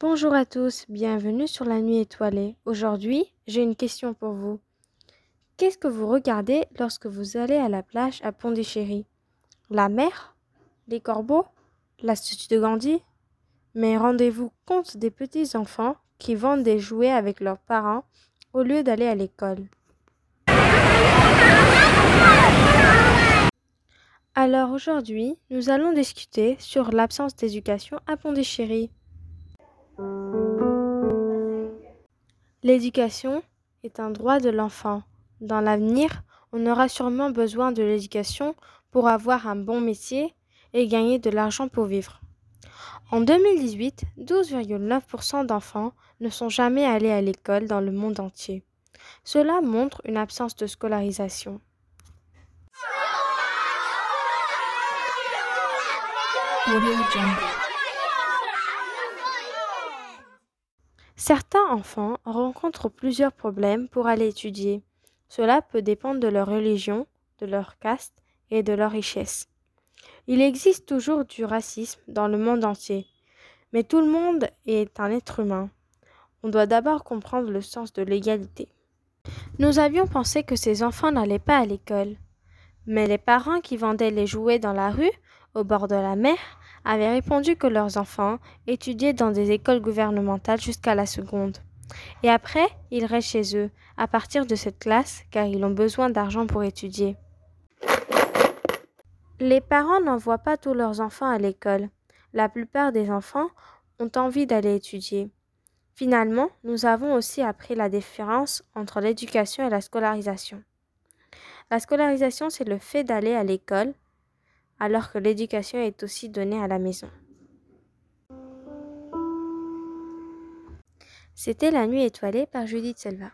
Bonjour à tous, bienvenue sur la nuit étoilée. Aujourd'hui, j'ai une question pour vous. Qu'est-ce que vous regardez lorsque vous allez à la plage à Pondichéry? La mer? Les corbeaux? La de Gandhi? Mais rendez-vous compte des petits enfants qui vendent des jouets avec leurs parents au lieu d'aller à l'école. Alors aujourd'hui, nous allons discuter sur l'absence d'éducation à Pondichéry. L'éducation est un droit de l'enfant. Dans l'avenir, on aura sûrement besoin de l'éducation pour avoir un bon métier et gagner de l'argent pour vivre. En 2018, 12,9% d'enfants ne sont jamais allés à l'école dans le monde entier. Cela montre une absence de scolarisation. Certains enfants rencontrent plusieurs problèmes pour aller étudier. Cela peut dépendre de leur religion, de leur caste et de leur richesse. Il existe toujours du racisme dans le monde entier, mais tout le monde est un être humain. On doit d'abord comprendre le sens de l'égalité. Nous avions pensé que ces enfants n'allaient pas à l'école, mais les parents qui vendaient les jouets dans la rue, au bord de la mer, avaient répondu que leurs enfants étudiaient dans des écoles gouvernementales jusqu'à la seconde. Et après, ils restent chez eux, à partir de cette classe, car ils ont besoin d'argent pour étudier. Les parents n'envoient pas tous leurs enfants à l'école. La plupart des enfants ont envie d'aller étudier. Finalement, nous avons aussi appris la différence entre l'éducation et la scolarisation. La scolarisation, c'est le fait d'aller à l'école, alors que l'éducation est aussi donnée à la maison. C'était la nuit étoilée par Judith Selva.